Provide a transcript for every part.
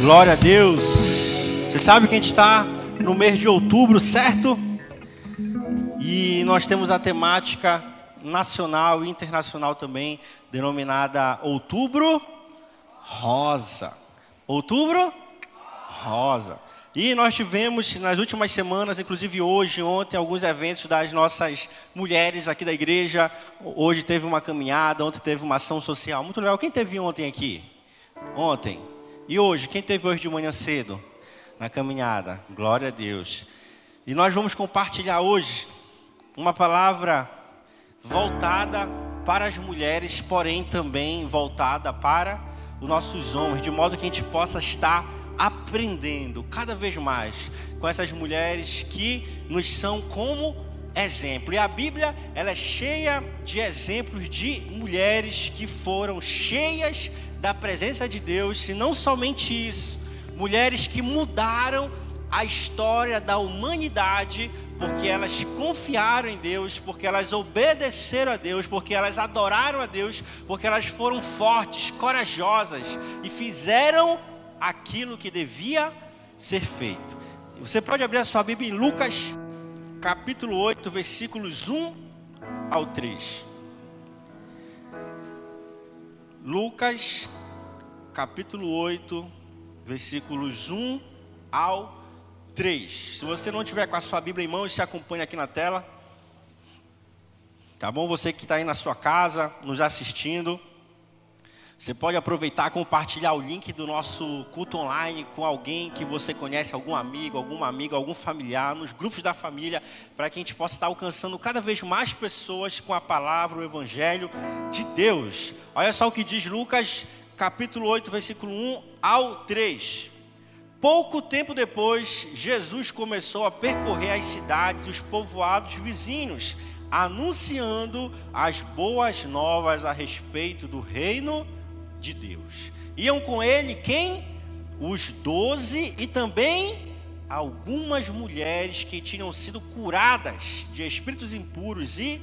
Glória a Deus. Você sabe que a gente está no mês de outubro, certo? E nós temos a temática nacional e internacional também, denominada Outubro Rosa. Outubro Rosa. E nós tivemos nas últimas semanas, inclusive hoje, ontem, alguns eventos das nossas mulheres aqui da igreja. Hoje teve uma caminhada, ontem teve uma ação social. Muito legal. Quem teve ontem aqui? Ontem. E hoje? Quem teve hoje de manhã cedo? Na caminhada. Glória a Deus. E nós vamos compartilhar hoje uma palavra voltada para as mulheres, porém também voltada para os nossos homens, de modo que a gente possa estar aprendendo cada vez mais com essas mulheres que nos são como exemplo. E a Bíblia, ela é cheia de exemplos de mulheres que foram cheias da presença de Deus, e não somente isso, mulheres que mudaram a história da humanidade, porque elas confiaram em Deus, porque elas obedeceram a Deus, porque elas adoraram a Deus, porque elas foram fortes, corajosas e fizeram aquilo que devia ser feito. Você pode abrir a sua Bíblia em Lucas, capítulo 8, versículos 1 ao 3. Lucas, capítulo 8, versículos 1 ao 3. Se você não tiver com a sua Bíblia em mãos, se acompanhe aqui na tela. Tá bom? Você que está aí na sua casa, nos assistindo. Você pode aproveitar compartilhar o link do nosso culto online com alguém que você conhece, algum amigo, alguma amiga, algum familiar, nos grupos da família, para que a gente possa estar alcançando cada vez mais pessoas com a palavra, o Evangelho de Deus. Olha só o que diz Lucas, capítulo 8, versículo 1 ao 3. Pouco tempo depois, Jesus começou a percorrer as cidades os povoados vizinhos, anunciando as boas novas a respeito do reino de Deus. Iam com ele quem? Os doze e também algumas mulheres que tinham sido curadas de espíritos impuros e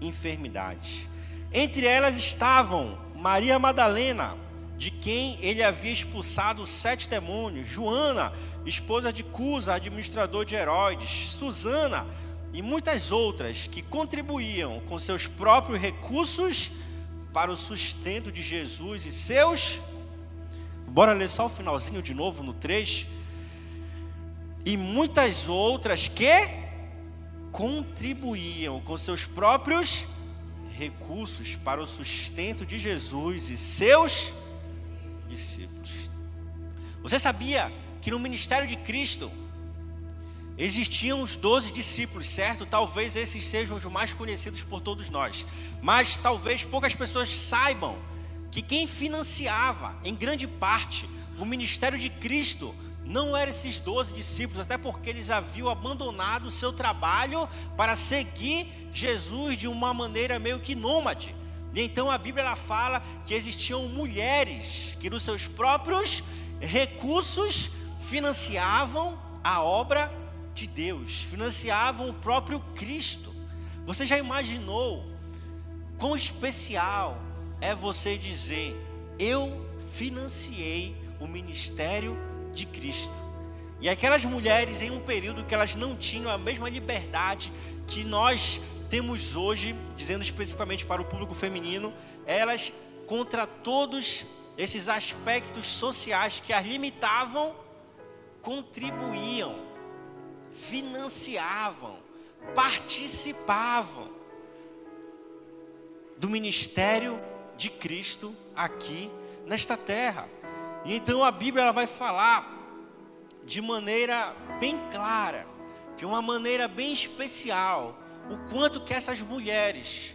enfermidades. Entre elas estavam Maria Madalena, de quem ele havia expulsado sete demônios, Joana, esposa de Cusa, administrador de Herodes, Susana e muitas outras que contribuíam com seus próprios recursos para o sustento de Jesus e seus. Bora ler só o finalzinho de novo no 3. E muitas outras que contribuíam com seus próprios recursos para o sustento de Jesus e seus. Você sabia que no ministério de Cristo Existiam os doze discípulos, certo? Talvez esses sejam os mais conhecidos por todos nós. Mas talvez poucas pessoas saibam que quem financiava, em grande parte, o ministério de Cristo não eram esses doze discípulos, até porque eles haviam abandonado o seu trabalho para seguir Jesus de uma maneira meio que nômade. E então a Bíblia ela fala que existiam mulheres que, dos seus próprios recursos, financiavam a obra de Deus, financiavam o próprio Cristo. Você já imaginou quão especial é você dizer: Eu financiei o ministério de Cristo? E aquelas mulheres, em um período que elas não tinham a mesma liberdade que nós temos hoje, dizendo especificamente para o público feminino, elas, contra todos esses aspectos sociais que as limitavam, contribuíam financiavam, participavam do ministério de Cristo aqui nesta terra. E então a Bíblia ela vai falar de maneira bem clara, de uma maneira bem especial, o quanto que essas mulheres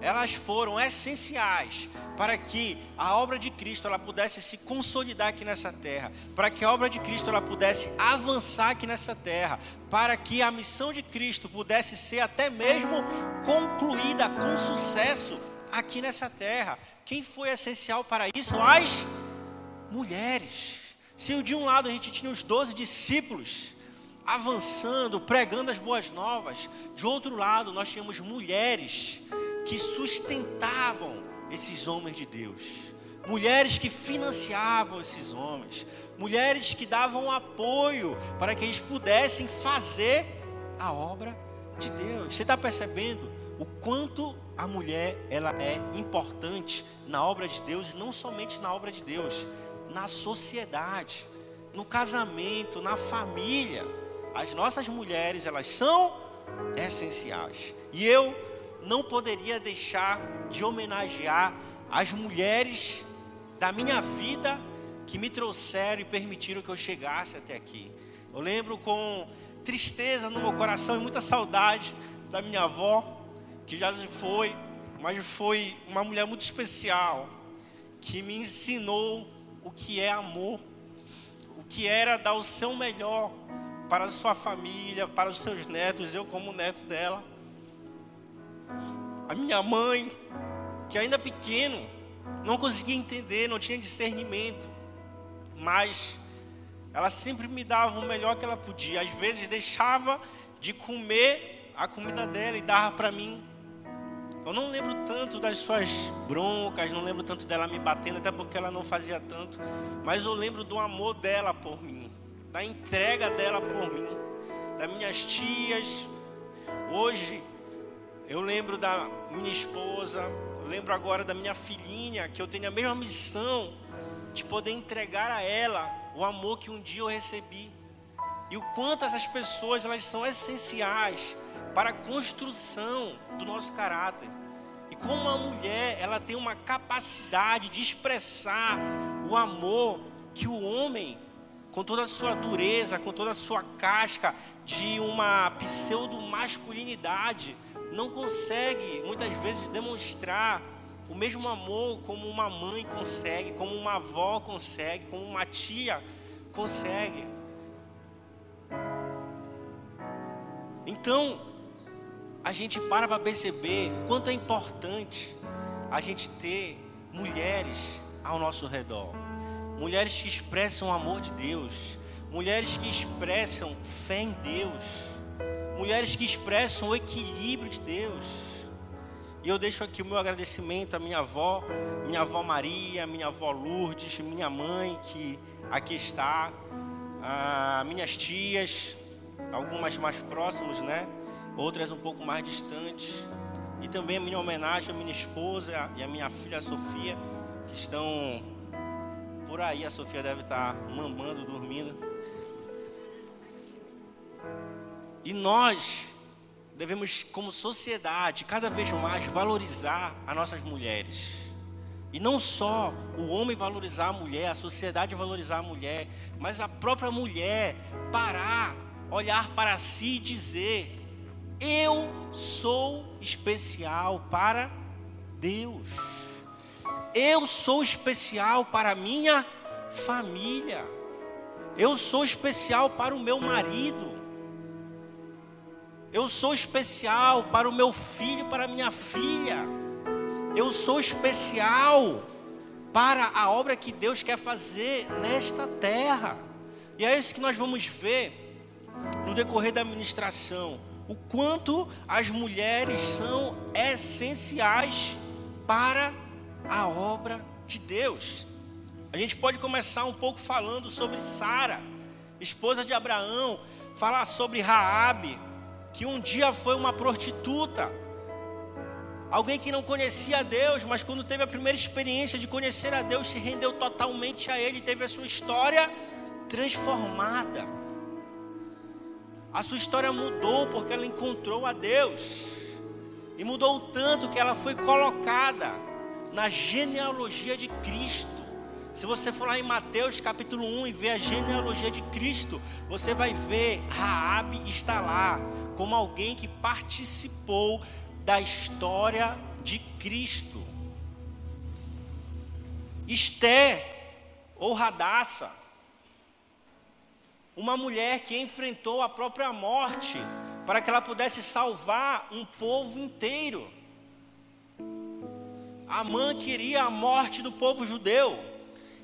elas foram essenciais para que a obra de Cristo ela pudesse se consolidar aqui nessa terra, para que a obra de Cristo ela pudesse avançar aqui nessa terra, para que a missão de Cristo pudesse ser até mesmo concluída com sucesso aqui nessa terra. Quem foi essencial para isso? As mulheres. Se de um lado a gente tinha os doze discípulos, avançando, pregando as boas novas. De outro lado, nós tínhamos mulheres que sustentavam esses homens de Deus. mulheres que financiavam esses homens, mulheres que davam apoio para que eles pudessem fazer a obra de Deus. Você está percebendo o quanto a mulher ela é importante na obra de Deus não somente na obra de Deus, na sociedade, no casamento, na família. As nossas mulheres, elas são essenciais. E eu não poderia deixar de homenagear as mulheres da minha vida que me trouxeram e permitiram que eu chegasse até aqui. Eu lembro com tristeza no meu coração e muita saudade da minha avó, que já se foi, mas foi uma mulher muito especial, que me ensinou o que é amor, o que era dar o seu melhor para a sua família, para os seus netos, eu como neto dela. A minha mãe, que ainda pequeno, não conseguia entender, não tinha discernimento, mas ela sempre me dava o melhor que ela podia. Às vezes deixava de comer a comida dela e dava para mim. Eu não lembro tanto das suas broncas, não lembro tanto dela me batendo, até porque ela não fazia tanto, mas eu lembro do amor dela por mim, da entrega dela por mim, das minhas tias. Hoje eu lembro da minha esposa, lembro agora da minha filhinha, que eu tenho a mesma missão de poder entregar a ela o amor que um dia eu recebi. E o quanto essas pessoas elas são essenciais para a construção do nosso caráter. E como a mulher, ela tem uma capacidade de expressar o amor que o homem, com toda a sua dureza, com toda a sua casca de uma pseudo masculinidade, não consegue muitas vezes demonstrar o mesmo amor como uma mãe consegue, como uma avó consegue, como uma tia consegue. Então, a gente para para perceber o quanto é importante a gente ter mulheres ao nosso redor. Mulheres que expressam o amor de Deus, mulheres que expressam fé em Deus, mulheres que expressam o equilíbrio de Deus. E eu deixo aqui o meu agradecimento à minha avó, minha avó Maria, minha avó Lourdes, minha mãe que aqui está, a minhas tias, algumas mais próximas, né? Outras um pouco mais distantes. E também a minha homenagem à minha esposa e à minha filha Sofia, que estão por aí. A Sofia deve estar mamando, dormindo. E nós devemos, como sociedade, cada vez mais valorizar as nossas mulheres. E não só o homem valorizar a mulher, a sociedade valorizar a mulher, mas a própria mulher parar, olhar para si e dizer: Eu sou especial para Deus. Eu sou especial para minha família. Eu sou especial para o meu marido. Eu sou especial para o meu filho, para a minha filha. Eu sou especial para a obra que Deus quer fazer nesta terra. E é isso que nós vamos ver no decorrer da administração. O quanto as mulheres são essenciais para a obra de Deus. A gente pode começar um pouco falando sobre Sara, esposa de Abraão, falar sobre Raabe, que um dia foi uma prostituta, alguém que não conhecia a Deus, mas quando teve a primeira experiência de conhecer a Deus, se rendeu totalmente a Ele, teve a sua história transformada. A sua história mudou porque ela encontrou a Deus, e mudou tanto que ela foi colocada na genealogia de Cristo. Se você for lá em Mateus capítulo 1 e ver a genealogia de Cristo, você vai ver Raabe está lá como alguém que participou da história de Cristo. Esté ou Radassa, uma mulher que enfrentou a própria morte para que ela pudesse salvar um povo inteiro. Amã queria a morte do povo judeu.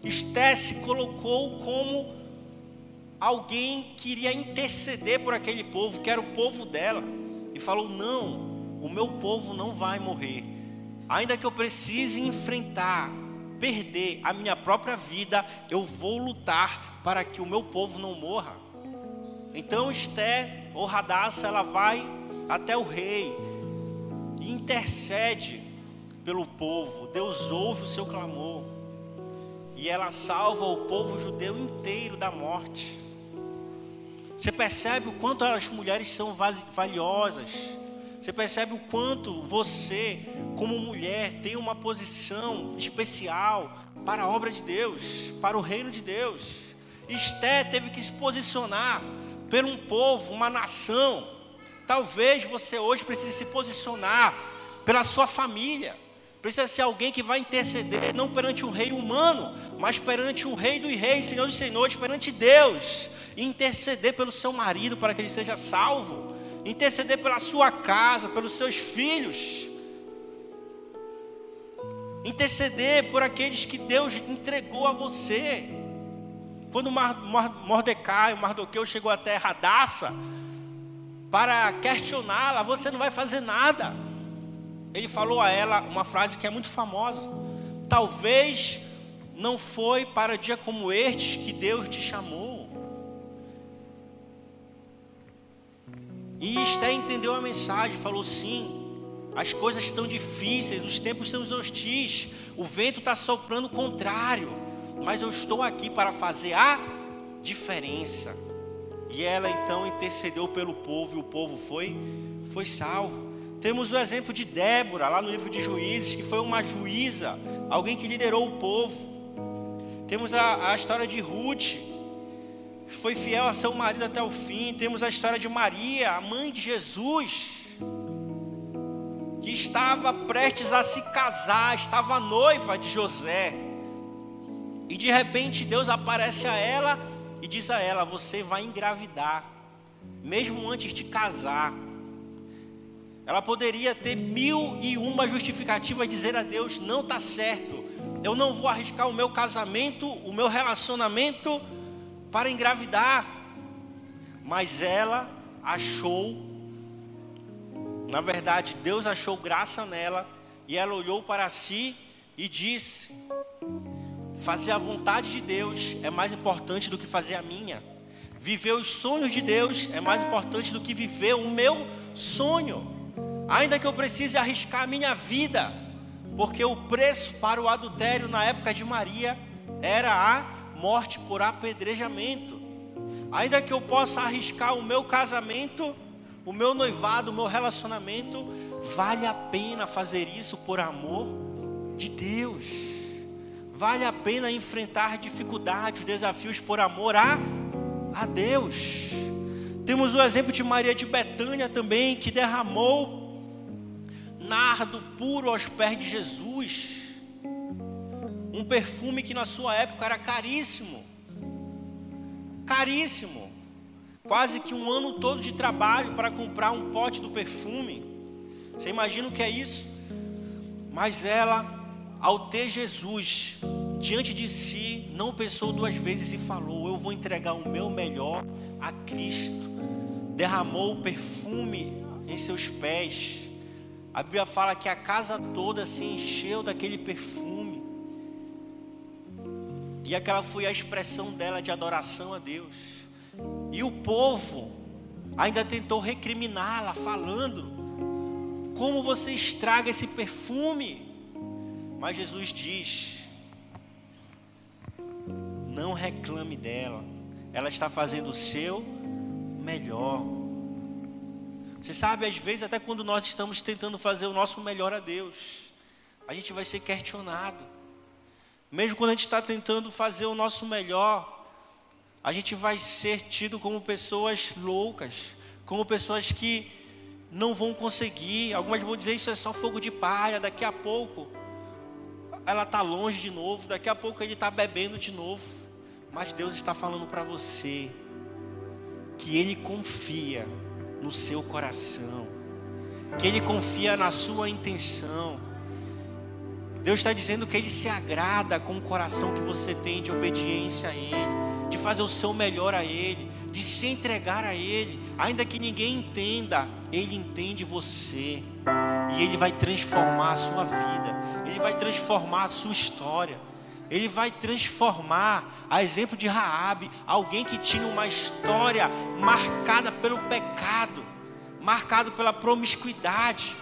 Esté se colocou como alguém que iria interceder por aquele povo, que era o povo dela, e falou: Não, o meu povo não vai morrer, ainda que eu precise enfrentar perder a minha própria vida, eu vou lutar para que o meu povo não morra. Então Esté, ou Radassa, ela vai até o rei e intercede pelo povo. Deus ouve o seu clamor e ela salva o povo judeu inteiro da morte. Você percebe o quanto as mulheres são valiosas. Você percebe o quanto você, como mulher, tem uma posição especial para a obra de Deus, para o reino de Deus. Esté teve que se posicionar por um povo, uma nação. Talvez você hoje precise se posicionar pela sua família. Precisa ser alguém que vai interceder, não perante um rei humano, mas perante um rei dos reis, Senhor dos senhores, perante Deus. Interceder pelo seu marido para que ele seja salvo. Interceder pela sua casa, pelos seus filhos. Interceder por aqueles que Deus entregou a você. Quando Mordecai, o Mardoqueu chegou até Radassa para questioná-la, você não vai fazer nada ele falou a ela uma frase que é muito famosa: Talvez não foi para dia como este que Deus te chamou. E Esté entendeu a mensagem, falou sim. As coisas estão difíceis, os tempos são hostis, o vento está soprando contrário, mas eu estou aqui para fazer a diferença. E ela então intercedeu pelo povo e o povo foi foi salvo. Temos o exemplo de Débora, lá no livro de Juízes, que foi uma juíza, alguém que liderou o povo. Temos a, a história de Ruth, que foi fiel a seu marido até o fim. Temos a história de Maria, a mãe de Jesus, que estava prestes a se casar, estava noiva de José. E de repente Deus aparece a ela e diz a ela: Você vai engravidar, mesmo antes de casar. Ela poderia ter mil e uma justificativas dizer a Deus: não está certo, eu não vou arriscar o meu casamento, o meu relacionamento para engravidar. Mas ela achou, na verdade, Deus achou graça nela, e ela olhou para si e disse: Fazer a vontade de Deus é mais importante do que fazer a minha. Viver os sonhos de Deus é mais importante do que viver o meu sonho ainda que eu precise arriscar a minha vida, porque o preço para o adultério na época de Maria era a morte por apedrejamento. Ainda que eu possa arriscar o meu casamento, o meu noivado, o meu relacionamento, vale a pena fazer isso por amor de Deus. Vale a pena enfrentar dificuldades, desafios por amor a, a Deus. Temos o exemplo de Maria de Betânia também, que derramou nardo puro aos pés de Jesus. Um perfume que na sua época era caríssimo. Caríssimo. Quase que um ano todo de trabalho para comprar um pote do perfume. Você imagina o que é isso? Mas ela, ao ter Jesus diante de si, não pensou duas vezes e falou: Eu vou entregar o meu melhor a Cristo. Derramou o perfume em seus pés a Bíblia fala que a casa toda se encheu daquele perfume. E aquela foi a expressão dela de adoração a Deus. E o povo ainda tentou recriminá-la, falando: Como você estraga esse perfume? Mas Jesus diz: Não reclame dela, ela está fazendo o seu melhor. Você sabe, às vezes, até quando nós estamos tentando fazer o nosso melhor a Deus, a gente vai ser questionado. Mesmo quando a gente está tentando fazer o nosso melhor, a gente vai ser tido como pessoas loucas, como pessoas que não vão conseguir. Algumas vão dizer isso é só fogo de palha. Daqui a pouco ela está longe de novo. Daqui a pouco ele está bebendo de novo. Mas Deus está falando para você que Ele confia no seu coração, que Ele confia na sua intenção. Deus está dizendo que Ele se agrada com o coração que você tem de obediência a Ele, de fazer o seu melhor a Ele, de se entregar a Ele, ainda que ninguém entenda, Ele entende você. E Ele vai transformar a sua vida, Ele vai transformar a sua história. Ele vai transformar, a exemplo de Raabe, alguém que tinha uma história marcada pelo pecado, marcado pela promiscuidade,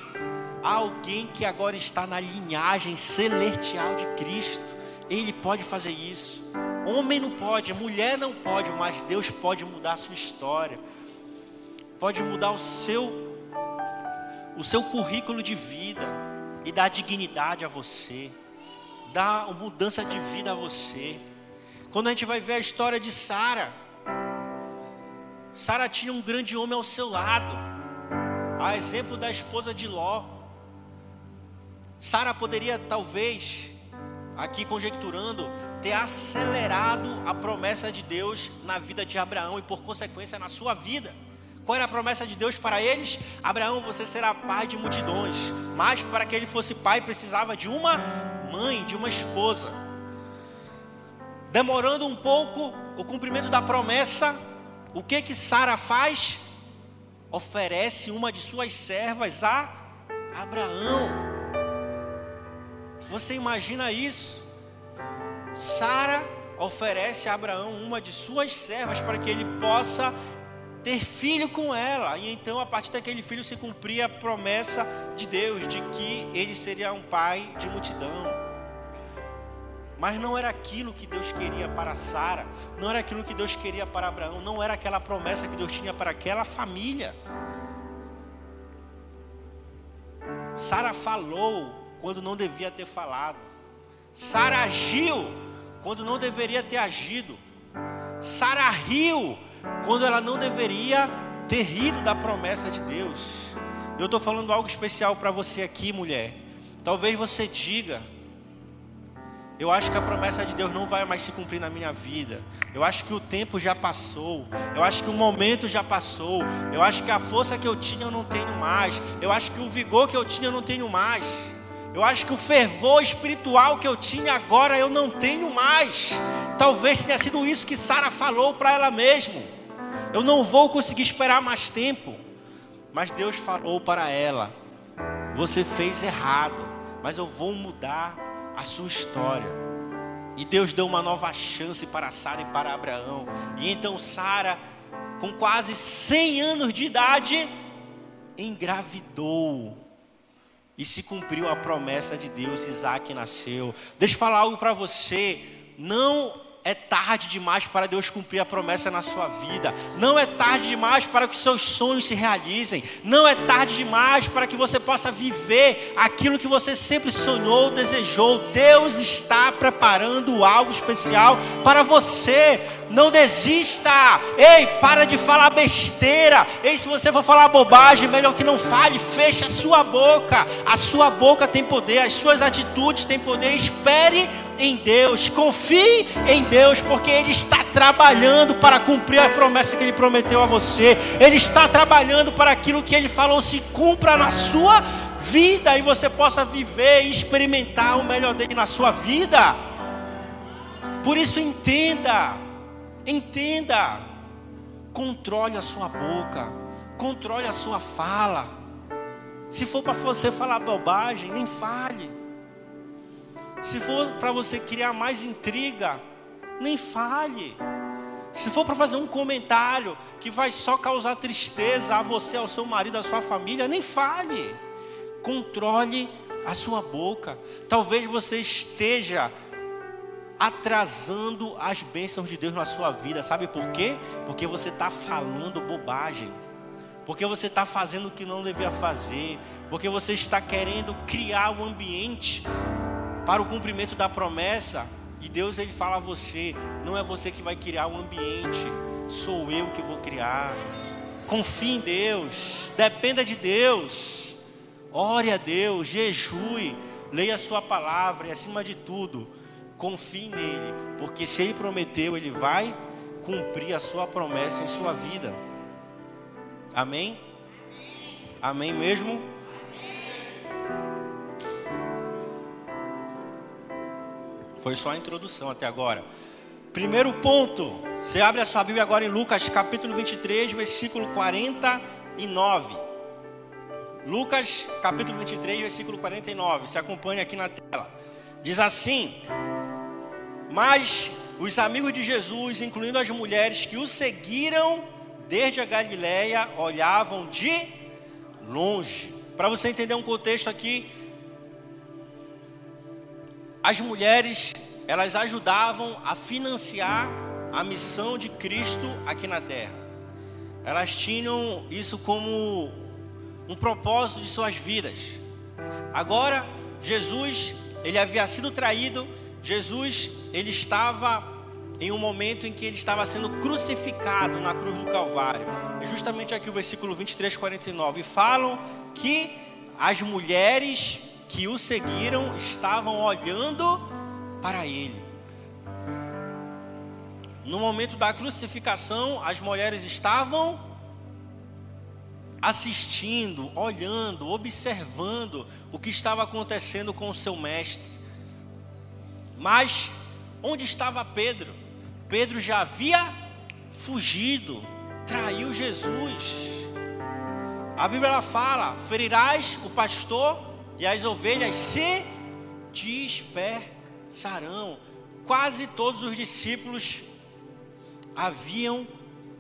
alguém que agora está na linhagem celestial de Cristo. Ele pode fazer isso. Homem não pode, mulher não pode, mas Deus pode mudar a sua história. Pode mudar o seu o seu currículo de vida e dar dignidade a você. Dar mudança de vida a você. Quando a gente vai ver a história de Sara, Sara tinha um grande homem ao seu lado, a exemplo da esposa de Ló. Sara poderia talvez, aqui conjecturando, ter acelerado a promessa de Deus na vida de Abraão e por consequência na sua vida. Qual era a promessa de Deus para eles? Abraão, você será pai de multidões. Mas para que ele fosse pai, precisava de uma mãe, de uma esposa. Demorando um pouco o cumprimento da promessa, o que que Sara faz? Oferece uma de suas servas a Abraão. Você imagina isso? Sara oferece a Abraão uma de suas servas para que ele possa ter filho com ela. E então, a partir daquele filho, se cumpria a promessa de Deus de que ele seria um pai de multidão. Mas não era aquilo que Deus queria para Sara, não era aquilo que Deus queria para Abraão, não era aquela promessa que Deus tinha para aquela família. Sara falou quando não devia ter falado. Sara agiu quando não deveria ter agido. Sara riu quando ela não deveria ter rido da promessa de Deus. Eu estou falando algo especial para você aqui, mulher. Talvez você diga: Eu acho que a promessa de Deus não vai mais se cumprir na minha vida. Eu acho que o tempo já passou. Eu acho que o momento já passou. Eu acho que a força que eu tinha eu não tenho mais. Eu acho que o vigor que eu tinha eu não tenho mais. Eu acho que o fervor espiritual que eu tinha agora eu não tenho mais. Talvez tenha sido isso que Sara falou para ela mesma. Eu não vou conseguir esperar mais tempo. Mas Deus falou para ela: Você fez errado, mas eu vou mudar a sua história. E Deus deu uma nova chance para Sara e para Abraão. E então Sara, com quase 100 anos de idade, engravidou. E se cumpriu a promessa de Deus, Isaac nasceu. Deixa eu falar algo para você. Não é tarde demais para Deus cumprir a promessa na sua vida. Não é tarde demais para que os seus sonhos se realizem. Não é tarde demais para que você possa viver aquilo que você sempre sonhou, desejou. Deus está preparando algo especial para você. Não desista. Ei, para de falar besteira. Ei, se você for falar bobagem, melhor que não fale. Feche a sua boca. A sua boca tem poder, as suas atitudes têm poder. Espere em Deus, confie em Deus, porque Ele está trabalhando para cumprir a promessa que Ele prometeu a você. Ele está trabalhando para aquilo que Ele falou se cumpra na sua vida e você possa viver e experimentar o melhor dele na sua vida. Por isso entenda, entenda, controle a sua boca, controle a sua fala. Se for para você falar bobagem, nem fale. Se for para você criar mais intriga, nem fale. Se for para fazer um comentário que vai só causar tristeza a você, ao seu marido, à sua família, nem fale. Controle a sua boca. Talvez você esteja atrasando as bênçãos de Deus na sua vida. Sabe por quê? Porque você está falando bobagem. Porque você está fazendo o que não devia fazer. Porque você está querendo criar um ambiente para o cumprimento da promessa. E Deus ele fala a você, não é você que vai criar o ambiente, sou eu que vou criar. Confie em Deus, dependa de Deus. Ore a Deus, jejue, leia a sua palavra e acima de tudo, confie nele, porque se ele prometeu, ele vai cumprir a sua promessa em sua vida. Amém? Amém mesmo? Foi só a introdução até agora. Primeiro ponto, você abre a sua Bíblia agora em Lucas capítulo 23, versículo 49. Lucas capítulo 23, versículo 49. Se acompanha aqui na tela. Diz assim: Mas os amigos de Jesus, incluindo as mulheres que o seguiram desde a Galiléia, olhavam de longe. Para você entender um contexto aqui, as mulheres, elas ajudavam a financiar a missão de Cristo aqui na terra. Elas tinham isso como um propósito de suas vidas. Agora, Jesus, ele havia sido traído, Jesus, ele estava em um momento em que ele estava sendo crucificado na cruz do Calvário. É justamente aqui o versículo 23, 49. E falam que as mulheres que o seguiram estavam olhando para ele. No momento da crucificação, as mulheres estavam assistindo, olhando, observando o que estava acontecendo com o seu mestre. Mas onde estava Pedro? Pedro já havia fugido, traiu Jesus. A Bíblia fala: ferirás o pastor e as ovelhas se dispersarão. Quase todos os discípulos haviam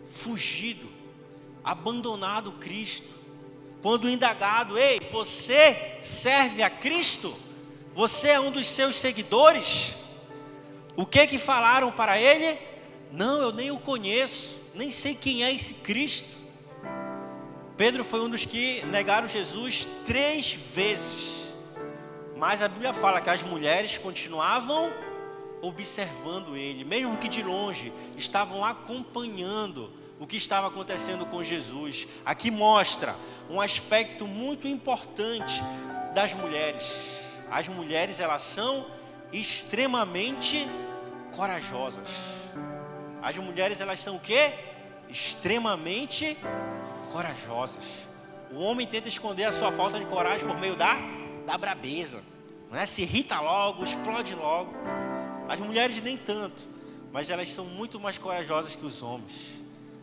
fugido, abandonado Cristo. Quando indagado, ei, você serve a Cristo? Você é um dos seus seguidores? O que que falaram para ele? Não, eu nem o conheço, nem sei quem é esse Cristo. Pedro foi um dos que negaram Jesus três vezes. Mas a Bíblia fala que as mulheres continuavam observando ele, mesmo que de longe, estavam acompanhando o que estava acontecendo com Jesus. Aqui mostra um aspecto muito importante das mulheres. As mulheres, elas são extremamente corajosas. As mulheres, elas são o quê? Extremamente corajosas. O homem tenta esconder a sua falta de coragem por meio da, da brabeza. Né? Se irrita logo, explode logo. As mulheres nem tanto, mas elas são muito mais corajosas que os homens.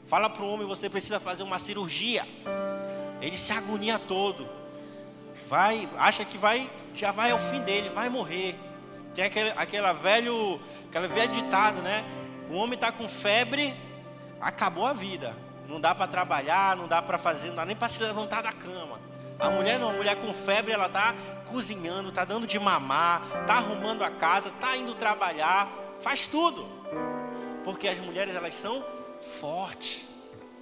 Fala para o homem, você precisa fazer uma cirurgia. Ele se agonia todo. Vai, acha que vai, já vai ao fim dele, vai morrer. Tem aquele, aquela velho, aquela velha ditado, né? O homem está com febre, acabou a vida. Não dá para trabalhar, não dá para fazer, não dá nem para se levantar da cama. A mulher não, a mulher com febre, ela tá cozinhando, tá dando de mamar, tá arrumando a casa, tá indo trabalhar, faz tudo. Porque as mulheres elas são fortes.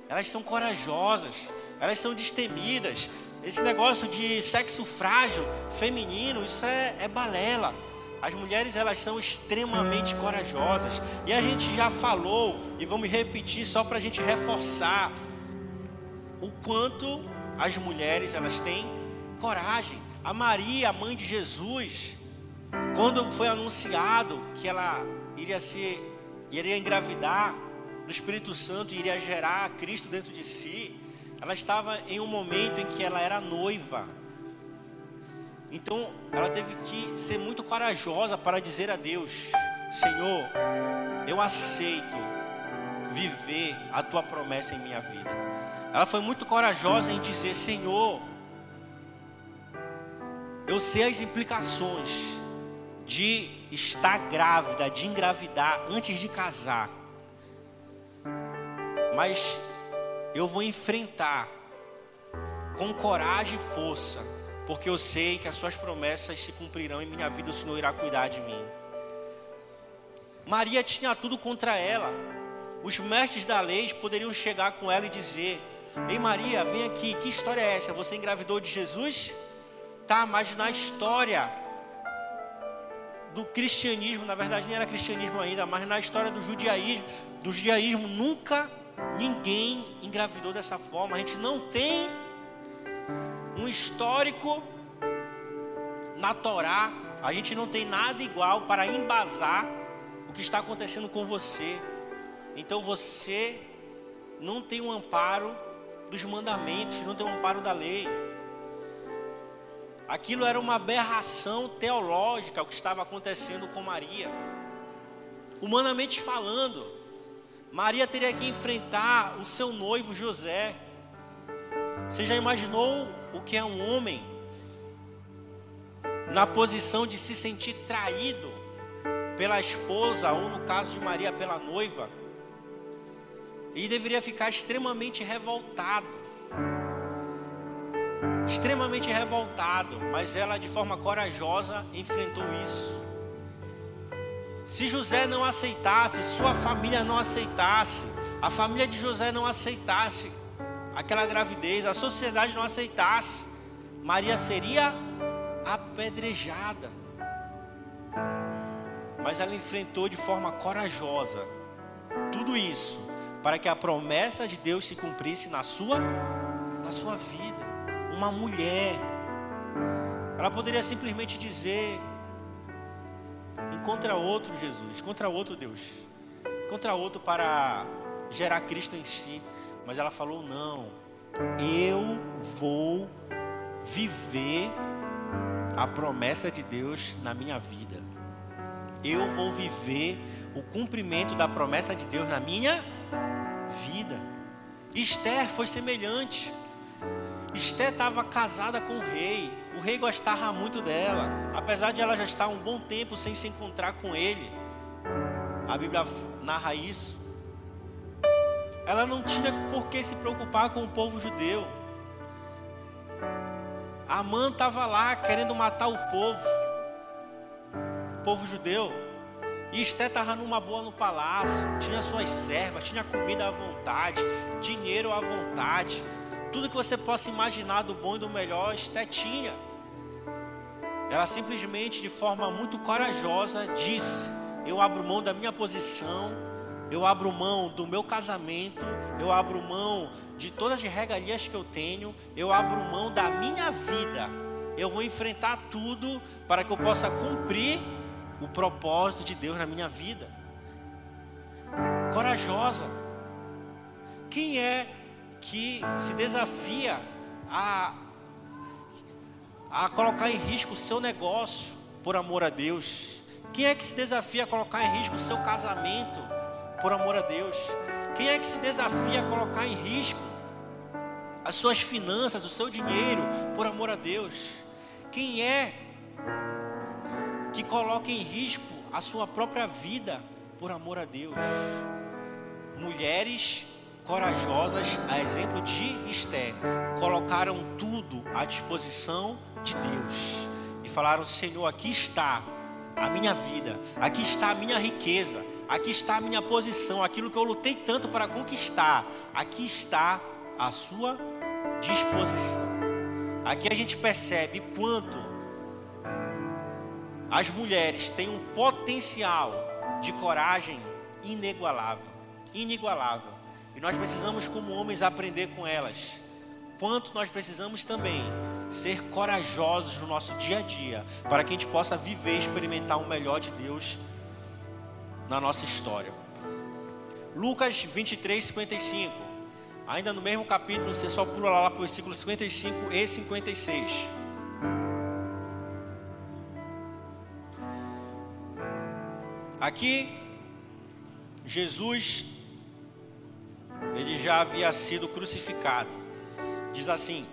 Elas são corajosas, elas são destemidas. Esse negócio de sexo frágil, feminino, isso é, é balela. As mulheres elas são extremamente corajosas. E a gente já falou e vamos repetir só para a gente reforçar o quanto as mulheres elas têm coragem. A Maria, a mãe de Jesus, quando foi anunciado que ela iria ser, iria engravidar do Espírito Santo, iria gerar Cristo dentro de si, ela estava em um momento em que ela era noiva então, ela teve que ser muito corajosa para dizer a Deus: Senhor, eu aceito viver a tua promessa em minha vida. Ela foi muito corajosa em dizer: Senhor, eu sei as implicações de estar grávida, de engravidar antes de casar, mas eu vou enfrentar com coragem e força porque eu sei que as suas promessas se cumprirão em minha vida, o Senhor irá cuidar de mim. Maria tinha tudo contra ela. Os mestres da lei poderiam chegar com ela e dizer: Ei Maria, vem aqui, que história é essa? Você engravidou de Jesus? Tá, mas na história do cristianismo, na verdade nem era cristianismo ainda, mas na história do judaísmo, do judaísmo nunca ninguém engravidou dessa forma. A gente não tem um histórico na Torá, a gente não tem nada igual para embasar o que está acontecendo com você. Então você não tem um amparo dos mandamentos, não tem um amparo da lei. Aquilo era uma aberração teológica o que estava acontecendo com Maria. Humanamente falando, Maria teria que enfrentar o seu noivo José. Você já imaginou o que é um homem na posição de se sentir traído pela esposa, ou no caso de Maria, pela noiva? Ele deveria ficar extremamente revoltado. Extremamente revoltado, mas ela de forma corajosa enfrentou isso. Se José não aceitasse, sua família não aceitasse, a família de José não aceitasse aquela gravidez, a sociedade não aceitasse, Maria seria apedrejada. Mas ela enfrentou de forma corajosa tudo isso para que a promessa de Deus se cumprisse na sua na sua vida. Uma mulher ela poderia simplesmente dizer: Encontra outro Jesus, encontra outro Deus, encontra outro para gerar Cristo em si. Mas ela falou: não, eu vou viver a promessa de Deus na minha vida. Eu vou viver o cumprimento da promessa de Deus na minha vida. Esther foi semelhante. Esther estava casada com o rei. O rei gostava muito dela, apesar de ela já estar um bom tempo sem se encontrar com ele. A Bíblia narra isso. Ela não tinha por que se preocupar com o povo judeu. Amã estava lá querendo matar o povo, o povo judeu. E Esté estava numa boa no palácio, tinha suas servas, tinha comida à vontade, dinheiro à vontade. Tudo que você possa imaginar do bom e do melhor, Esté tinha. Ela simplesmente, de forma muito corajosa, disse: Eu abro mão da minha posição, eu abro mão do meu casamento, eu abro mão de todas as regalias que eu tenho, eu abro mão da minha vida. Eu vou enfrentar tudo para que eu possa cumprir o propósito de Deus na minha vida. Corajosa. Quem é que se desafia a a colocar em risco o seu negócio por amor a Deus? Quem é que se desafia a colocar em risco o seu casamento por amor a Deus? Quem é que se desafia a colocar em risco as suas finanças, o seu dinheiro por amor a Deus? Quem é que coloca em risco a sua própria vida por amor a Deus? Mulheres corajosas, a exemplo de Esté, colocaram tudo à disposição de Deus e falaram: Senhor, aqui está a minha vida, aqui está a minha riqueza, aqui está a minha posição, aquilo que eu lutei tanto para conquistar, aqui está a sua disposição. Aqui a gente percebe quanto as mulheres têm um potencial de coragem inigualável, inigualável. E nós precisamos como homens aprender com elas quanto nós precisamos também ser corajosos no nosso dia a dia, para que a gente possa viver e experimentar o melhor de Deus na nossa história. Lucas 23, 55. Ainda no mesmo capítulo, você só pula lá para o versículo 55 e 56. Aqui, Jesus, ele já havia sido crucificado. Diz assim: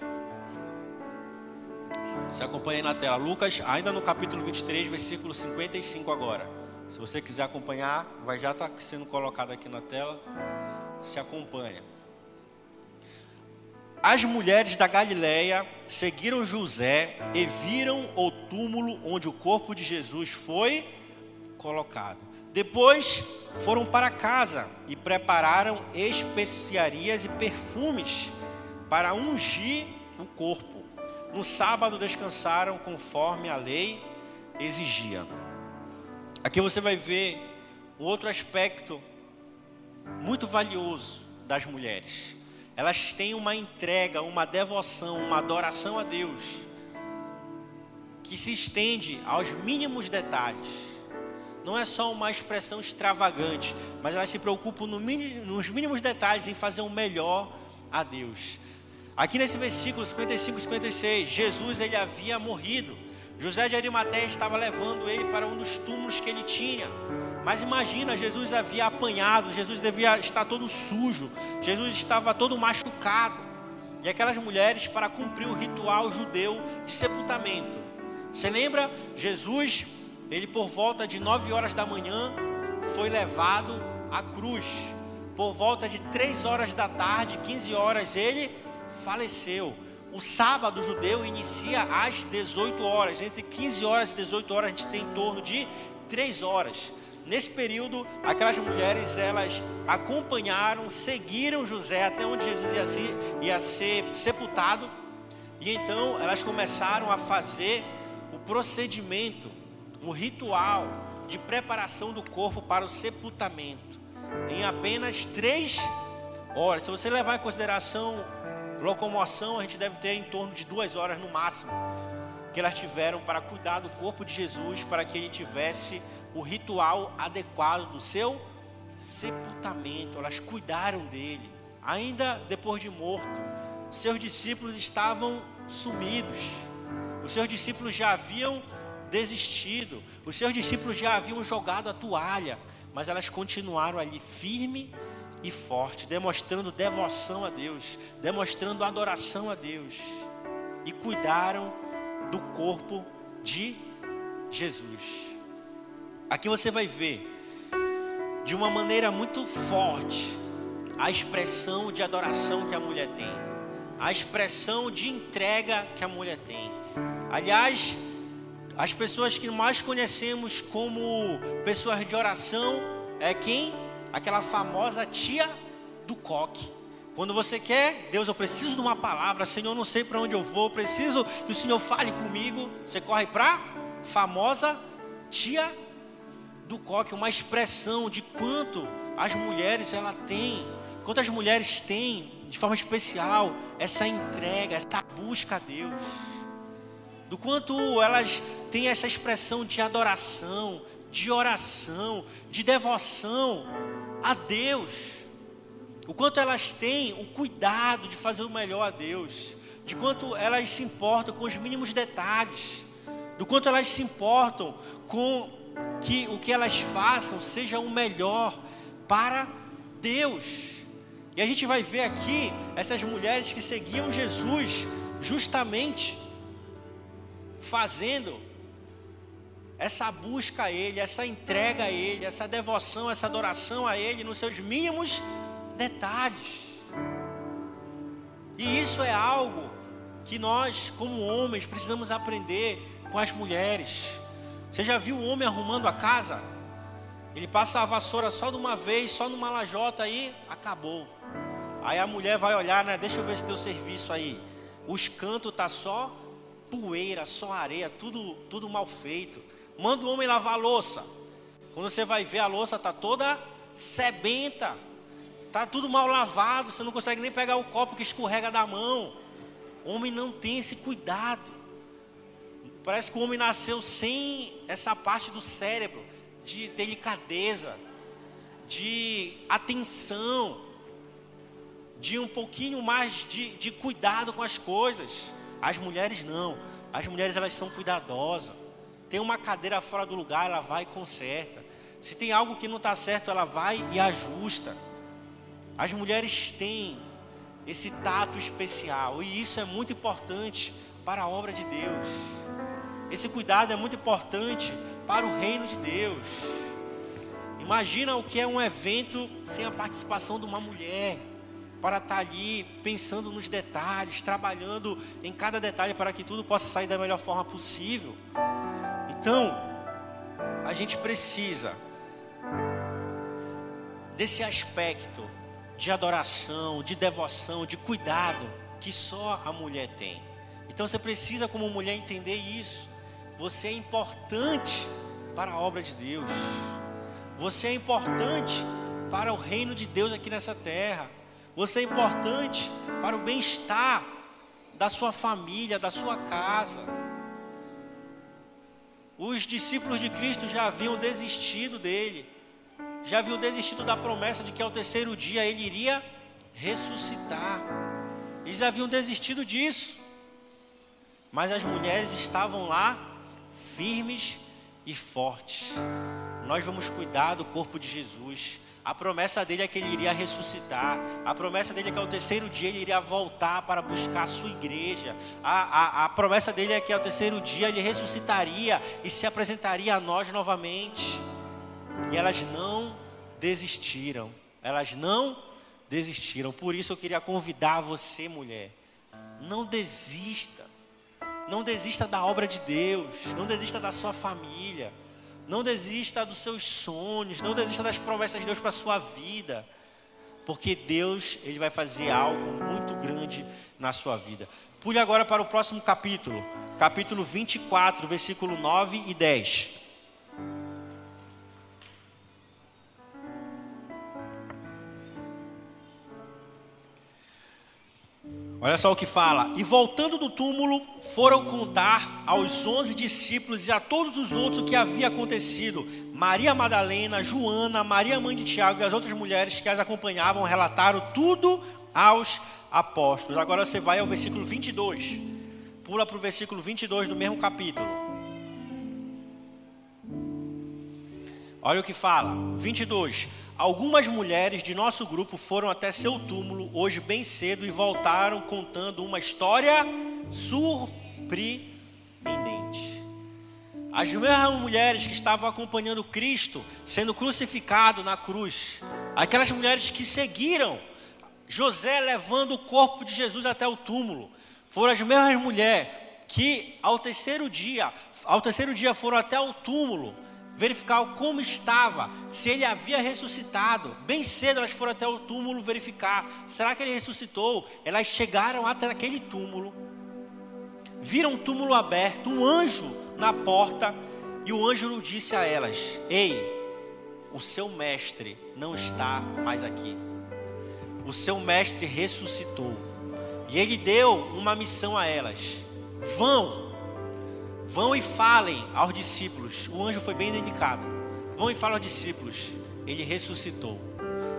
se acompanha aí na tela, Lucas, ainda no capítulo 23, versículo 55 agora. Se você quiser acompanhar, vai já estar tá sendo colocado aqui na tela. Se acompanha. As mulheres da Galileia seguiram José e viram o túmulo onde o corpo de Jesus foi colocado. Depois foram para casa e prepararam especiarias e perfumes para ungir o corpo. No sábado descansaram conforme a lei exigia. Aqui você vai ver um outro aspecto muito valioso das mulheres. Elas têm uma entrega, uma devoção, uma adoração a Deus que se estende aos mínimos detalhes. Não é só uma expressão extravagante, mas elas se preocupam no mínimo, nos mínimos detalhes em fazer o melhor a Deus. Aqui nesse versículo 55 e 56, Jesus ele havia morrido. José de Arimateia estava levando ele para um dos túmulos que ele tinha. Mas imagina, Jesus havia apanhado, Jesus devia estar todo sujo, Jesus estava todo machucado. e aquelas mulheres para cumprir o ritual judeu de sepultamento. Você lembra? Jesus, ele por volta de 9 horas da manhã, foi levado à cruz. Por volta de 3 horas da tarde, 15 horas, ele faleceu. O sábado judeu inicia às 18 horas. Entre 15 horas e 18 horas, a gente tem em torno de 3 horas. Nesse período, aquelas mulheres elas acompanharam, seguiram José até onde Jesus ia ser, ia ser sepultado. E então elas começaram a fazer o procedimento, o ritual de preparação do corpo para o sepultamento. Em apenas três horas. Se você levar em consideração locomoção, a gente deve ter em torno de duas horas no máximo que elas tiveram para cuidar do corpo de Jesus, para que ele tivesse o ritual adequado do seu sepultamento. Elas cuidaram dele, ainda depois de morto. Seus discípulos estavam sumidos. Os seus discípulos já haviam desistido. Os seus discípulos já haviam jogado a toalha, mas elas continuaram ali firme e forte, demonstrando devoção a Deus, demonstrando adoração a Deus e cuidaram do corpo de Jesus. Aqui você vai ver de uma maneira muito forte a expressão de adoração que a mulher tem, a expressão de entrega que a mulher tem. Aliás, as pessoas que mais conhecemos como pessoas de oração é quem? Aquela famosa tia do coque. Quando você quer, Deus, eu preciso de uma palavra, Senhor, não sei para onde eu vou, preciso que o Senhor fale comigo. Você corre para famosa tia do coque, uma expressão de quanto as mulheres ela têm, quanto as mulheres têm de forma especial essa entrega, essa busca a Deus. Do quanto elas têm essa expressão de adoração, de oração, de devoção a Deus. O quanto elas têm o cuidado de fazer o melhor a Deus. De quanto elas se importam com os mínimos detalhes. Do quanto elas se importam com que o que elas façam seja o melhor para Deus. E a gente vai ver aqui essas mulheres que seguiam Jesus justamente fazendo essa busca a Ele, essa entrega a Ele, essa devoção, essa adoração a Ele nos seus mínimos detalhes. E isso é algo que nós, como homens, precisamos aprender com as mulheres. Você já viu o homem arrumando a casa? Ele passa a vassoura só de uma vez, só numa lajota aí, acabou. Aí a mulher vai olhar, né? Deixa eu ver se deu serviço aí. Os cantos tá só poeira, só areia, tudo, tudo mal feito. Manda o homem lavar a louça. Quando você vai ver a louça tá toda sebenta. Tá tudo mal lavado, você não consegue nem pegar o copo que escorrega da mão. O homem não tem esse cuidado. Parece que o homem nasceu sem essa parte do cérebro de delicadeza, de atenção, de um pouquinho mais de, de cuidado com as coisas. As mulheres não. As mulheres elas são cuidadosas. Tem uma cadeira fora do lugar, ela vai e conserta. Se tem algo que não está certo, ela vai e ajusta. As mulheres têm esse tato especial e isso é muito importante para a obra de Deus. Esse cuidado é muito importante para o reino de Deus. Imagina o que é um evento sem a participação de uma mulher, para estar ali pensando nos detalhes, trabalhando em cada detalhe para que tudo possa sair da melhor forma possível. Então, a gente precisa desse aspecto de adoração, de devoção, de cuidado que só a mulher tem. Então você precisa, como mulher, entender isso. Você é importante para a obra de Deus. Você é importante para o reino de Deus aqui nessa terra. Você é importante para o bem-estar da sua família, da sua casa. Os discípulos de Cristo já haviam desistido dele, já haviam desistido da promessa de que ao terceiro dia ele iria ressuscitar. Eles haviam desistido disso, mas as mulheres estavam lá firmes e fortes. Nós vamos cuidar do corpo de Jesus. A promessa dele é que ele iria ressuscitar. A promessa dele é que ao terceiro dia ele iria voltar para buscar a sua igreja. A, a, a promessa dele é que ao terceiro dia ele ressuscitaria e se apresentaria a nós novamente. E elas não desistiram. Elas não desistiram. Por isso eu queria convidar você, mulher. Não desista. Não desista da obra de Deus. Não desista da sua família. Não desista dos seus sonhos. Não desista das promessas de Deus para a sua vida. Porque Deus, Ele vai fazer algo muito grande na sua vida. Pule agora para o próximo capítulo. Capítulo 24, versículo 9 e 10. Olha só o que fala. E voltando do túmulo, foram contar aos onze discípulos e a todos os outros o que havia acontecido. Maria Madalena, Joana, Maria mãe de Tiago e as outras mulheres que as acompanhavam relataram tudo aos apóstolos. Agora você vai ao versículo 22. Pula para o versículo 22 do mesmo capítulo. Olha o que fala. 22. Algumas mulheres de nosso grupo foram até seu túmulo hoje bem cedo e voltaram contando uma história surpreendente. As mesmas mulheres que estavam acompanhando Cristo sendo crucificado na cruz, aquelas mulheres que seguiram José levando o corpo de Jesus até o túmulo, foram as mesmas mulheres que ao terceiro dia, ao terceiro dia foram até o túmulo verificar como estava, se ele havia ressuscitado. Bem cedo elas foram até o túmulo verificar: será que ele ressuscitou? Elas chegaram até aquele túmulo, viram um túmulo aberto, um anjo na porta, e o anjo disse a elas: Ei, o seu mestre não está mais aqui. O seu mestre ressuscitou. E ele deu uma missão a elas: Vão Vão e falem aos discípulos. O anjo foi bem delicado. Vão e falem aos discípulos. Ele ressuscitou.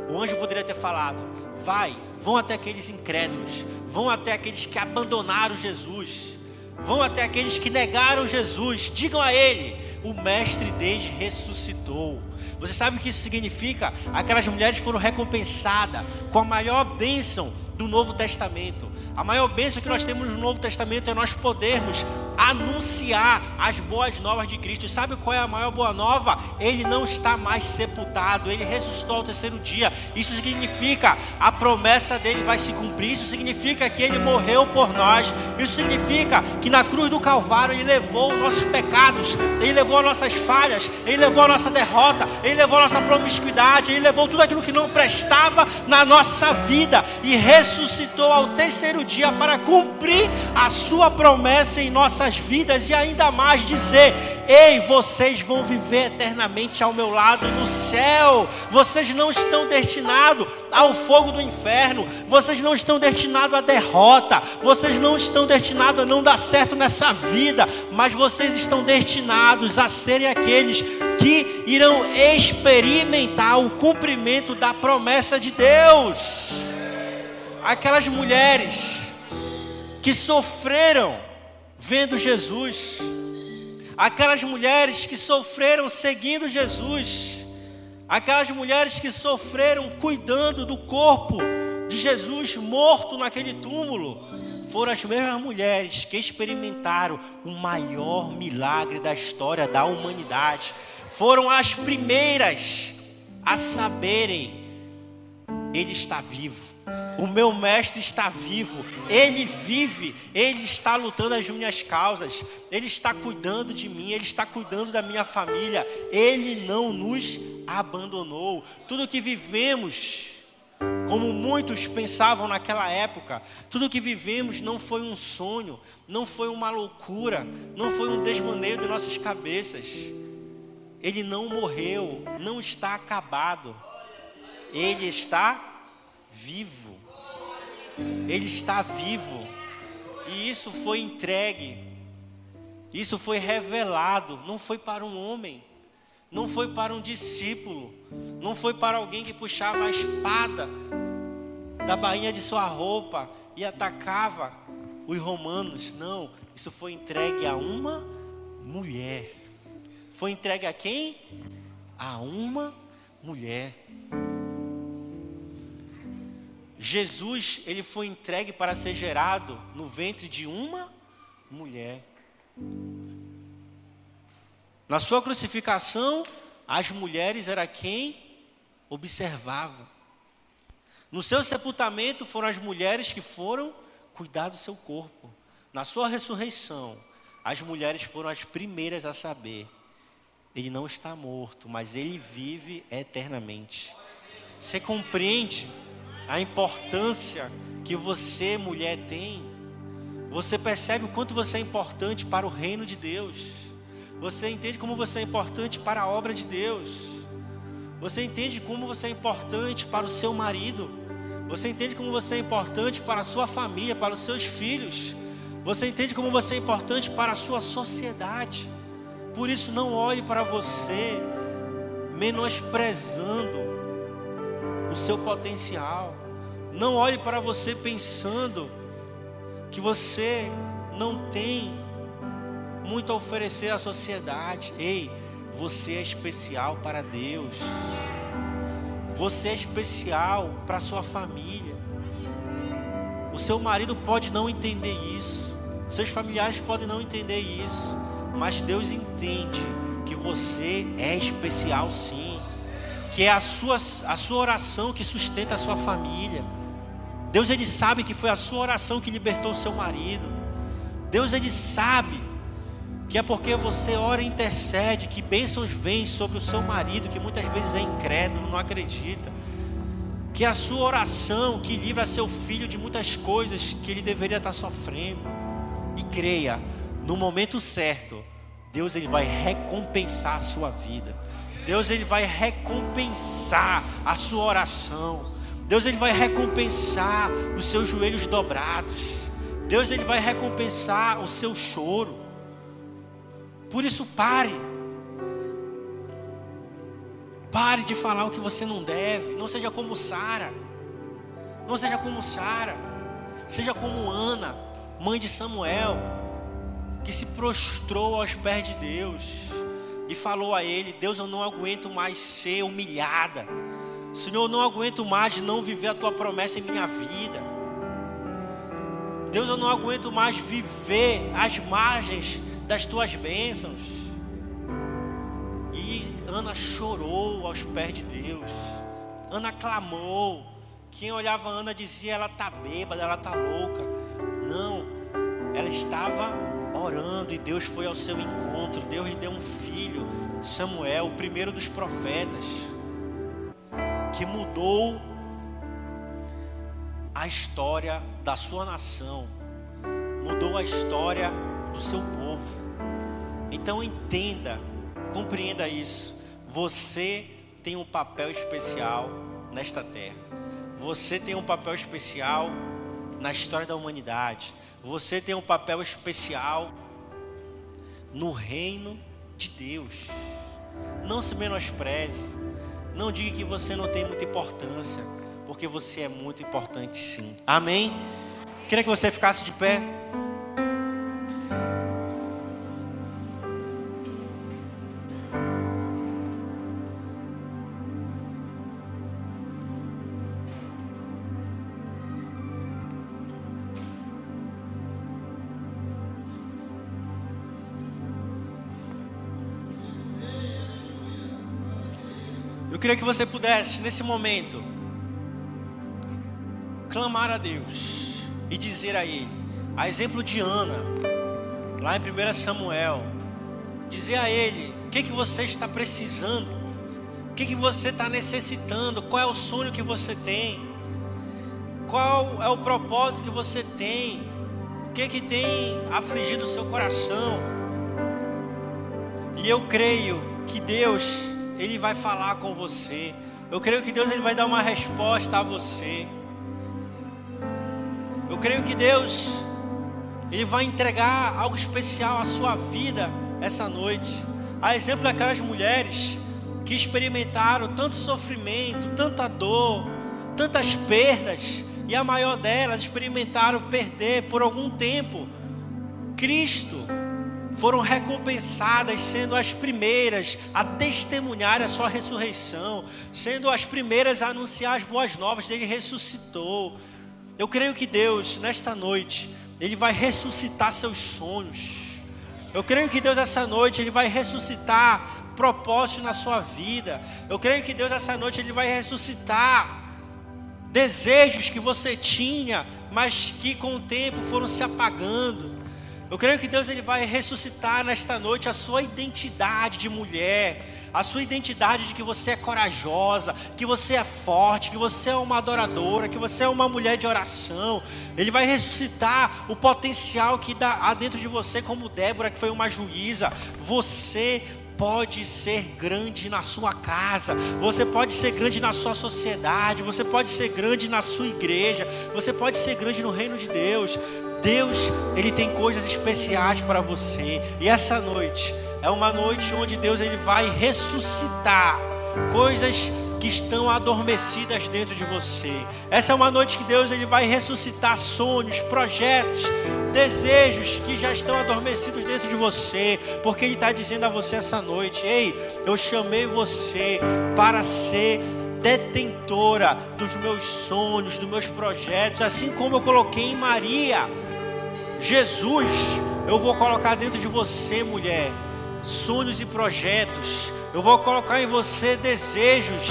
O anjo poderia ter falado: Vai, vão até aqueles incrédulos. Vão até aqueles que abandonaram Jesus. Vão até aqueles que negaram Jesus. Digam a ele: O mestre deles ressuscitou. Você sabe o que isso significa? Aquelas mulheres foram recompensadas com a maior bênção do Novo Testamento. A maior bênção que nós temos no Novo Testamento é nós podermos anunciar as boas novas de Cristo. Sabe qual é a maior boa nova? Ele não está mais sepultado, ele ressuscitou ao terceiro dia. Isso significa a promessa dele vai se cumprir. Isso significa que ele morreu por nós. Isso significa que na cruz do Calvário ele levou os nossos pecados, ele levou as nossas falhas, ele levou a nossa derrota, ele levou a nossa promiscuidade, ele levou tudo aquilo que não prestava na nossa vida e ressuscitou ao terceiro dia para cumprir a sua promessa em nossas vidas e ainda mais dizer: Ei, vocês vão viver eternamente ao meu lado no céu. Vocês não estão destinados ao fogo do inferno. Vocês não estão destinados à derrota. Vocês não estão destinados a não dar certo nessa vida. Mas vocês estão destinados a serem aqueles que irão experimentar o cumprimento da promessa de Deus. Aquelas mulheres que sofreram vendo Jesus, aquelas mulheres que sofreram seguindo Jesus, aquelas mulheres que sofreram cuidando do corpo de Jesus morto naquele túmulo, foram as mesmas mulheres que experimentaram o maior milagre da história da humanidade. Foram as primeiras a saberem: Ele está vivo. O meu mestre está vivo, ele vive, ele está lutando as minhas causas, ele está cuidando de mim, ele está cuidando da minha família, ele não nos abandonou. Tudo que vivemos, como muitos pensavam naquela época, tudo que vivemos não foi um sonho, não foi uma loucura, não foi um desvaneio de nossas cabeças. Ele não morreu, não está acabado, ele está vivo. Ele está vivo. E isso foi entregue. Isso foi revelado. Não foi para um homem. Não foi para um discípulo. Não foi para alguém que puxava a espada da bainha de sua roupa e atacava os romanos. Não. Isso foi entregue a uma mulher. Foi entregue a quem? A uma mulher. Jesus, ele foi entregue para ser gerado no ventre de uma mulher. Na sua crucificação, as mulheres era quem observava. No seu sepultamento foram as mulheres que foram cuidar do seu corpo. Na sua ressurreição, as mulheres foram as primeiras a saber: ele não está morto, mas ele vive eternamente. Você compreende a importância que você, mulher, tem? Você percebe o quanto você é importante para o reino de Deus. Você entende como você é importante para a obra de Deus. Você entende como você é importante para o seu marido. Você entende como você é importante para a sua família, para os seus filhos. Você entende como você é importante para a sua sociedade. Por isso, não olhe para você menosprezando o seu potencial. Não olhe para você pensando que você não tem muito a oferecer à sociedade. Ei, você é especial para Deus. Você é especial para sua família. O seu marido pode não entender isso. Seus familiares podem não entender isso. Mas Deus entende que você é especial sim. Que é a sua, a sua oração que sustenta a sua família. Deus ele sabe que foi a sua oração que libertou o seu marido. Deus ele sabe que é porque você ora e intercede, que bênçãos vêm sobre o seu marido, que muitas vezes é incrédulo, não acredita. Que a sua oração que livra seu filho de muitas coisas que ele deveria estar sofrendo. E creia, no momento certo, Deus ele vai recompensar a sua vida. Deus ele vai recompensar a sua oração. Deus ele vai recompensar os seus joelhos dobrados. Deus ele vai recompensar o seu choro. Por isso pare. Pare de falar o que você não deve. Não seja como Sara. Não seja como Sara. Seja como Ana, mãe de Samuel, que se prostrou aos pés de Deus e falou a ele: Deus, eu não aguento mais ser humilhada. Senhor, eu não aguento mais de não viver a tua promessa em minha vida. Deus, eu não aguento mais viver às margens das tuas bênçãos. E Ana chorou aos pés de Deus. Ana clamou. Quem olhava Ana dizia: ela está bêbada, ela está louca. Não, ela estava orando e Deus foi ao seu encontro. Deus lhe deu um filho, Samuel, o primeiro dos profetas, que mudou a história da sua nação, mudou a história do seu povo. Então entenda, compreenda isso. Você tem um papel especial nesta terra. Você tem um papel especial na história da humanidade. Você tem um papel especial no reino de Deus. Não se menospreze. Não diga que você não tem muita importância, porque você é muito importante sim. Amém? Queria que você ficasse de pé. Queria que você pudesse, nesse momento, clamar a Deus e dizer a Ele, a exemplo de Ana, lá em 1 Samuel, dizer a Ele o que, que você está precisando, o que, que você está necessitando, qual é o sonho que você tem, qual é o propósito que você tem, o que, que tem afligido o seu coração. E eu creio que Deus ele vai falar com você. Eu creio que Deus ele vai dar uma resposta a você. Eu creio que Deus ele vai entregar algo especial à sua vida essa noite. A exemplo daquelas mulheres que experimentaram tanto sofrimento, tanta dor, tantas perdas, e a maior delas experimentaram perder por algum tempo Cristo foram recompensadas, sendo as primeiras a testemunhar a sua ressurreição, sendo as primeiras a anunciar as boas novas dele ressuscitou. Eu creio que Deus, nesta noite, ele vai ressuscitar seus sonhos. Eu creio que Deus, essa noite, ele vai ressuscitar propósito na sua vida. Eu creio que Deus, essa noite, ele vai ressuscitar desejos que você tinha, mas que com o tempo foram se apagando. Eu creio que Deus ele vai ressuscitar nesta noite a sua identidade de mulher, a sua identidade de que você é corajosa, que você é forte, que você é uma adoradora, que você é uma mulher de oração. Ele vai ressuscitar o potencial que há dentro de você, como Débora, que foi uma juíza. Você pode ser grande na sua casa, você pode ser grande na sua sociedade, você pode ser grande na sua igreja, você pode ser grande no reino de Deus. Deus, ele tem coisas especiais para você. E essa noite é uma noite onde Deus ele vai ressuscitar coisas que estão adormecidas dentro de você. Essa é uma noite que Deus ele vai ressuscitar sonhos, projetos, desejos que já estão adormecidos dentro de você, porque Ele está dizendo a você essa noite: Ei, eu chamei você para ser detentora dos meus sonhos, dos meus projetos, assim como eu coloquei em Maria. Jesus, eu vou colocar dentro de você, mulher, sonhos e projetos. Eu vou colocar em você desejos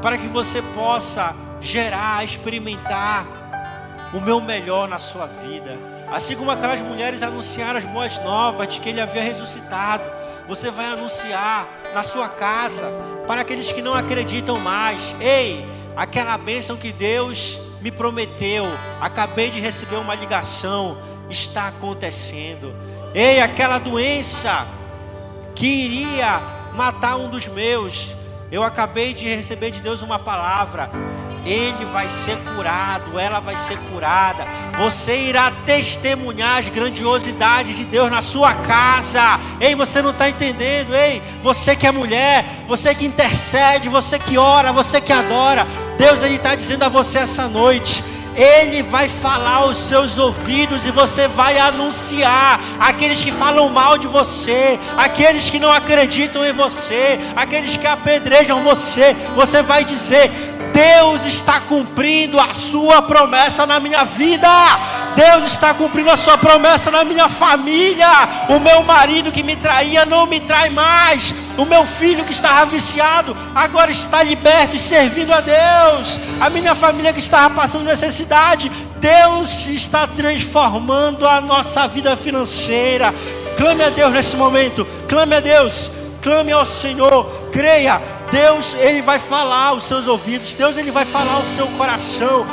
para que você possa gerar, experimentar o meu melhor na sua vida. Assim como aquelas mulheres anunciaram as boas novas de que ele havia ressuscitado, você vai anunciar na sua casa para aqueles que não acreditam mais. Ei, aquela bênção que Deus me prometeu, acabei de receber uma ligação está acontecendo. Ei, aquela doença que iria matar um dos meus, eu acabei de receber de Deus uma palavra. Ele vai ser curado, ela vai ser curada. Você irá testemunhar as grandiosidades de Deus na sua casa. Ei, você não está entendendo? Ei, você que é mulher, você que intercede, você que ora, você que adora. Deus ele está dizendo a você essa noite ele vai falar aos seus ouvidos e você vai anunciar aqueles que falam mal de você, aqueles que não acreditam em você, aqueles que apedrejam você. Você vai dizer: Deus está cumprindo a sua promessa na minha vida. Deus está cumprindo a sua promessa na minha família. O meu marido que me traía não me trai mais. O meu filho que estava viciado agora está liberto e servindo a Deus. A minha família que estava passando necessidade, Deus está transformando a nossa vida financeira. Clame a Deus nesse momento. Clame a Deus. Clame ao Senhor. Creia Deus, ele vai falar aos seus ouvidos, Deus, ele vai falar ao seu coração.